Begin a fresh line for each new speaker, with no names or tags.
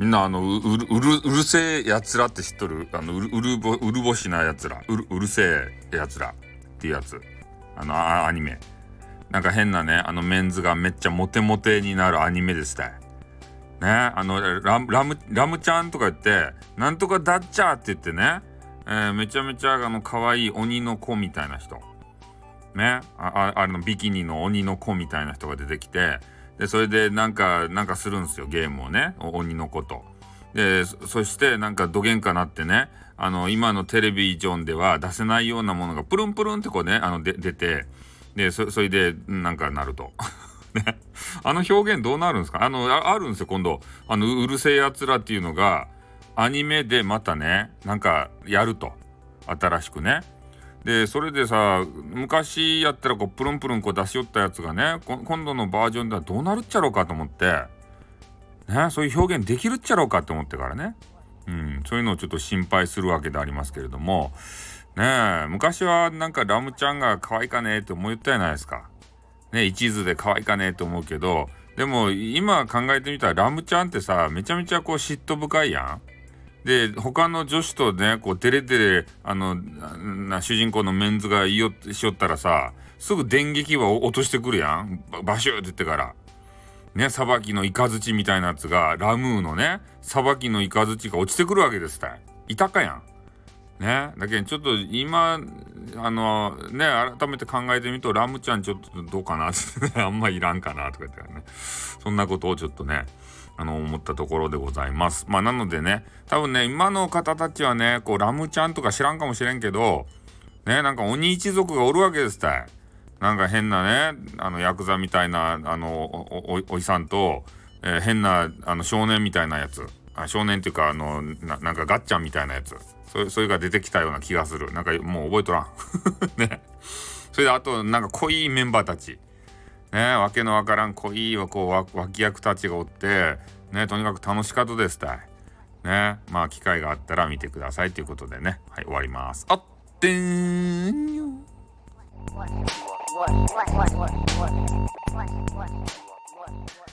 変なあのうるうるうるせえやつらって知っとる？あのうるうるぼうるぼしなやつら。うるうるせえやつら。っていうやつ。あのあアニメ。なんか変なねあのメンズがめっちゃモテモテになるアニメですね。ね？あのラムラムラムちゃんとか言ってなんとかダッチャーって言ってね、えー、めちゃめちゃあの可愛い鬼の子みたいな人。ね？ああのビキニの鬼の子みたいな人が出てきてでそれでなんかなんかするんですよゲームをね。鬼の子と。でそしてなんかどげんかなってね。あの今のテレビジョンでは出せないようなものがプルンプルンってこうねあので出て。でそれでなんかなると。ね、あの表現どうなるんですか？あのあるんですよ今度。あのうるせえやつらっていうのがアニメでまたねなんかやると。新しくね。でそれでさ昔やったらこうプルンプルンこう出し寄ったやつがね今度のバージョンではどうなるっちゃろうかと思ってねそういう表現できるっちゃろうかと思ってからねうんそういうのをちょっと心配するわけでありますけれどもね昔はなんかラムちゃんが可愛いかねえって思ったじゃないですか。ね一途で可愛いかねって思うけどでも今考えてみたらラムちゃんってさめちゃめちゃこう嫉妬深いやん。で他の女子とねこうデレデレあのな主人公のメンズが言いよしよったらさすぐ電撃は落としてくるやん。バシューって言ってから。ねさばきのイカズチみたいなやつがラムーのねさばきのイカズチが落ちてくるわけですたいたかやん。ね。だけどちょっと今あのね改めて考えてみるとラムちゃんちょっとどうかなって、あんまいらんかなとか言ってね。そんなことをちょっとねあの思ったところでございます。まあなのでね多分ね今の方たちはねこうラムちゃんとか知らんかもしれんけどねなんか鬼一族がおるわけですたい。なんか変なねあのヤクザみたいなあのおおいさんと、えー、変なあの少年みたいなやつ。あ少年っていうかあのなんかガッチャンみたいなやつ。そそれが出てきたような気がする。なんかもう覚えとらん。ね。それであとなんか濃いメンバーたち。ねわけのわからん濃いこう脇役たちがおってねとにかく楽しかったですたい。ねまあ機会があったら見てくださいということでね。はい終わります。あってーんよ。What, what, what, what, what, what, what, what, what, what, what?